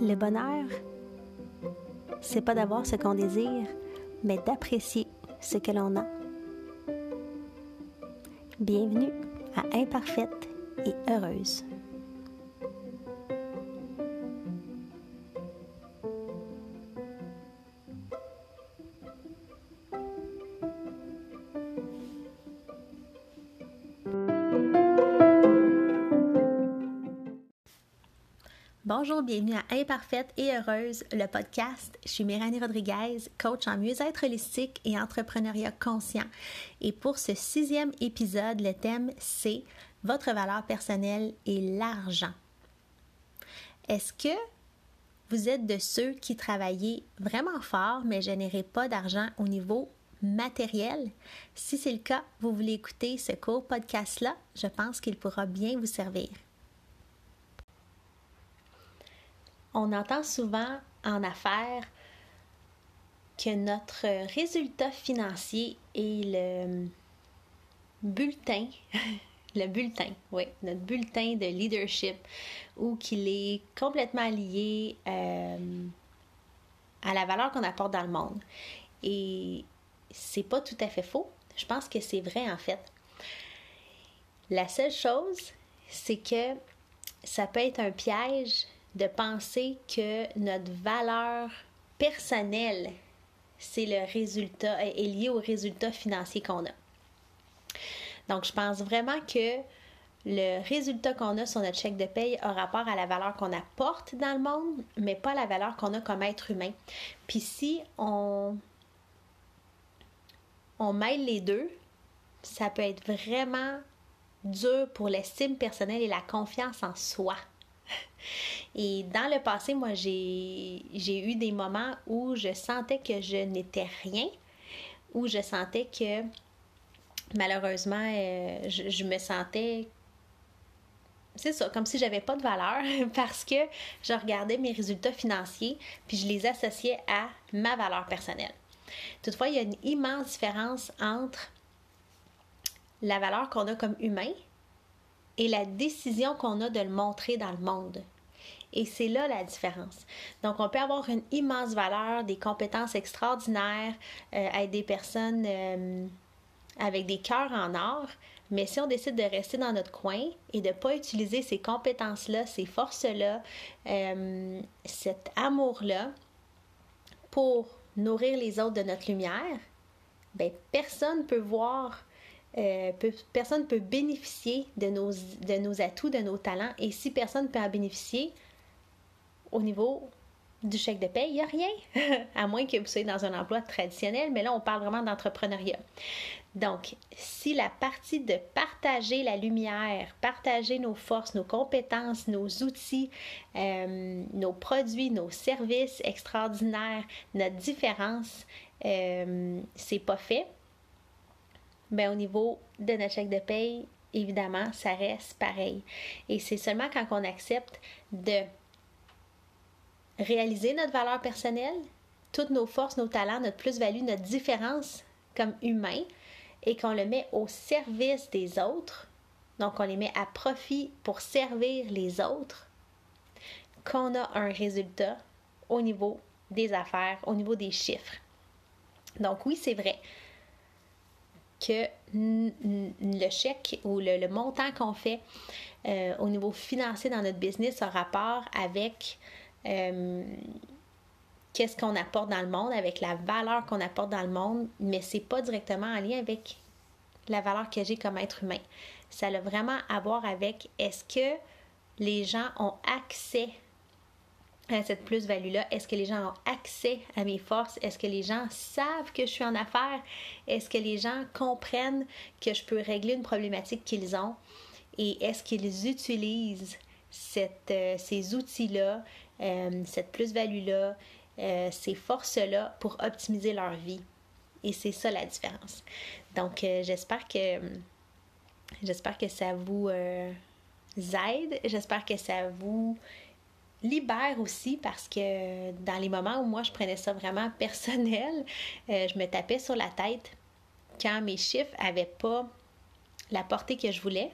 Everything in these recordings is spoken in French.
Le bonheur, c'est pas d'avoir ce qu'on désire, mais d'apprécier ce que l'on a. Bienvenue à Imparfaite et Heureuse. Bonjour, bienvenue à Imparfaite et Heureuse, le podcast. Je suis Méranie Rodriguez, coach en mieux-être holistique et entrepreneuriat conscient. Et pour ce sixième épisode, le thème c'est votre valeur personnelle et l'argent. Est-ce que vous êtes de ceux qui travaillent vraiment fort mais générez pas d'argent au niveau matériel? Si c'est le cas, vous voulez écouter ce court podcast-là, je pense qu'il pourra bien vous servir. On entend souvent en affaires que notre résultat financier est le bulletin, le bulletin, oui, notre bulletin de leadership, ou qu'il est complètement lié euh, à la valeur qu'on apporte dans le monde. Et c'est pas tout à fait faux. Je pense que c'est vrai en fait. La seule chose, c'est que ça peut être un piège de penser que notre valeur personnelle, c'est le résultat, est lié au résultat financier qu'on a. Donc, je pense vraiment que le résultat qu'on a sur notre chèque de paye a rapport à la valeur qu'on apporte dans le monde, mais pas la valeur qu'on a comme être humain. Puis si on, on mêle les deux, ça peut être vraiment dur pour l'estime personnelle et la confiance en soi. Et dans le passé, moi, j'ai eu des moments où je sentais que je n'étais rien, où je sentais que malheureusement, euh, je, me sentais c'est ça, comme si j'avais pas de valeur parce que je regardais mes résultats financiers puis je les associais à ma valeur personnelle. Toutefois, il y a une immense différence entre la valeur qu'on a comme humain et la décision qu'on a de le montrer dans le monde. Et c'est là la différence. Donc, on peut avoir une immense valeur, des compétences extraordinaires, euh, être des personnes euh, avec des cœurs en or, mais si on décide de rester dans notre coin et de ne pas utiliser ces compétences-là, ces forces-là, euh, cet amour-là pour nourrir les autres de notre lumière, ben, personne ne peut voir personne ne peut bénéficier de nos, de nos atouts, de nos talents. Et si personne ne peut en bénéficier, au niveau du chèque de paie, il n'y a rien, à moins que vous soyez dans un emploi traditionnel, mais là, on parle vraiment d'entrepreneuriat. Donc, si la partie de partager la lumière, partager nos forces, nos compétences, nos outils, euh, nos produits, nos services extraordinaires, notre différence, euh, c'est pas fait, bien, au niveau de notre chèque de paie, évidemment, ça reste pareil. Et c'est seulement quand on accepte de réaliser notre valeur personnelle, toutes nos forces, nos talents, notre plus-value, notre différence comme humain et qu'on le met au service des autres, donc on les met à profit pour servir les autres, qu'on a un résultat au niveau des affaires, au niveau des chiffres. Donc oui, c'est vrai que le chèque ou le, montant qu'on fait euh, au niveau financier dans notre business a rapport avec euh, qu'est-ce qu'on apporte dans le monde, avec la valeur qu'on apporte dans le monde, mais c'est pas directement en lien avec la valeur que j'ai comme être humain. Ça a vraiment à voir avec est-ce que les gens ont accès à cette plus-value-là? Est-ce que les gens ont accès à mes forces? Est-ce que les gens savent que je suis en affaires? Est-ce que les gens comprennent que je peux régler une problématique qu'ils ont? Et est-ce qu'ils utilisent euh, ces outils-là, euh, cette plus-value-là, euh, ces forces-là pour optimiser leur vie? Et c'est ça la différence. Donc, j'espère que j'espère que ça vous aide. J'espère que ça vous libère aussi parce que dans les moments où moi je prenais ça vraiment personnel, euh, je me tapais sur la tête quand mes chiffres n'avaient pas la portée que je voulais.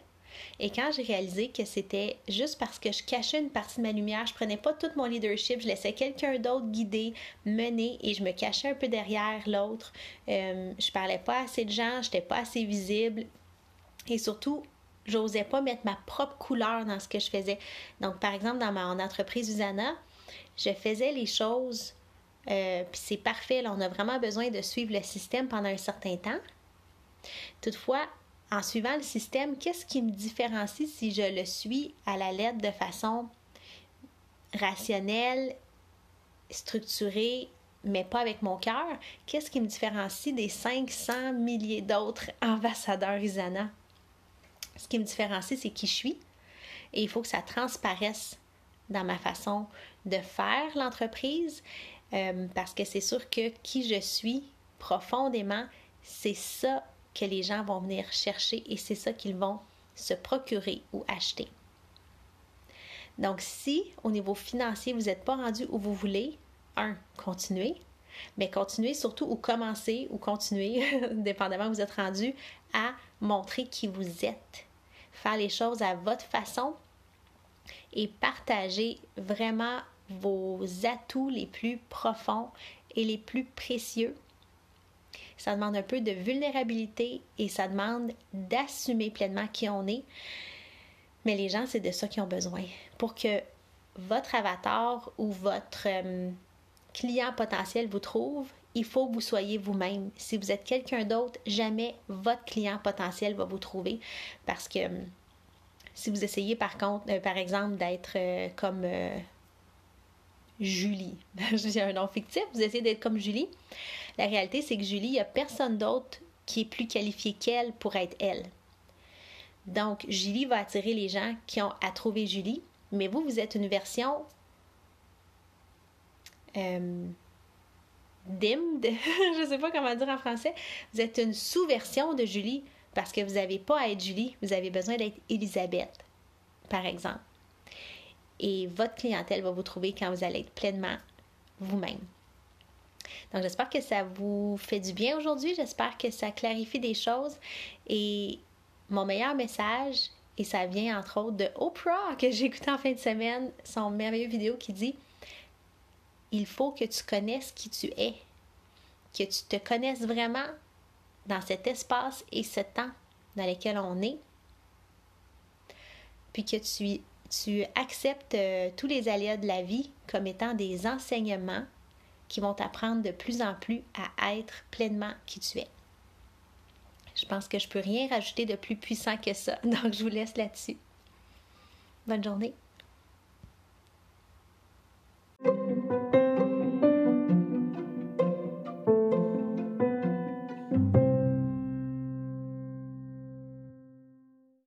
Et quand j'ai réalisé que c'était juste parce que je cachais une partie de ma lumière, je prenais pas tout mon leadership, je laissais quelqu'un d'autre guider, mener et je me cachais un peu derrière l'autre. Euh, je parlais pas assez de gens, j'étais pas assez visible. Et surtout, j'osais pas mettre ma propre couleur dans ce que je faisais. Donc, par exemple, dans mon entreprise Usana, je faisais les choses, euh, puis c'est parfait, là, on a vraiment besoin de suivre le système pendant un certain temps. Toutefois, en suivant le système, qu'est-ce qui me différencie si je le suis à la lettre de façon rationnelle, structurée, mais pas avec mon cœur? Qu'est-ce qui me différencie des 500 milliers d'autres ambassadeurs Isana? Ce qui me différencie, c'est qui je suis. Et il faut que ça transparaisse dans ma façon de faire l'entreprise, euh, parce que c'est sûr que qui je suis profondément, c'est ça que les gens vont venir chercher et c'est ça qu'ils vont se procurer ou acheter. Donc, si au niveau financier, vous n'êtes pas rendu où vous voulez, un, continuez, mais continuez surtout ou commencez ou continuez, dépendamment où vous êtes rendu, à montrer qui vous êtes. Faire les choses à votre façon et partager vraiment vos atouts les plus profonds et les plus précieux ça demande un peu de vulnérabilité et ça demande d'assumer pleinement qui on est. Mais les gens, c'est de ça qu'ils ont besoin. Pour que votre avatar ou votre euh, client potentiel vous trouve, il faut que vous soyez vous-même. Si vous êtes quelqu'un d'autre, jamais votre client potentiel va vous trouver parce que euh, si vous essayez par contre, euh, par exemple, d'être comme Julie, j'ai un nom fictif, vous essayez d'être comme Julie, la réalité, c'est que Julie, il n'y a personne d'autre qui est plus qualifié qu'elle pour être elle. Donc, Julie va attirer les gens qui ont à trouver Julie, mais vous, vous êtes une version euh, dim, je ne sais pas comment dire en français, vous êtes une sous-version de Julie parce que vous n'avez pas à être Julie, vous avez besoin d'être Elisabeth, par exemple. Et votre clientèle va vous trouver quand vous allez être pleinement vous-même. Donc j'espère que ça vous fait du bien aujourd'hui, j'espère que ça clarifie des choses et mon meilleur message, et ça vient entre autres de Oprah que j'ai écouté en fin de semaine, son merveilleux vidéo qui dit Il faut que tu connaisses qui tu es, que tu te connaisses vraiment dans cet espace et ce temps dans lequel on est, puis que tu, acceptes euh, tous les aléas de la vie comme étant des enseignements qui vont t'apprendre de plus en plus à être pleinement qui tu es. Je pense que je peux rien rajouter de plus puissant que ça, donc je vous laisse là-dessus. Bonne journée.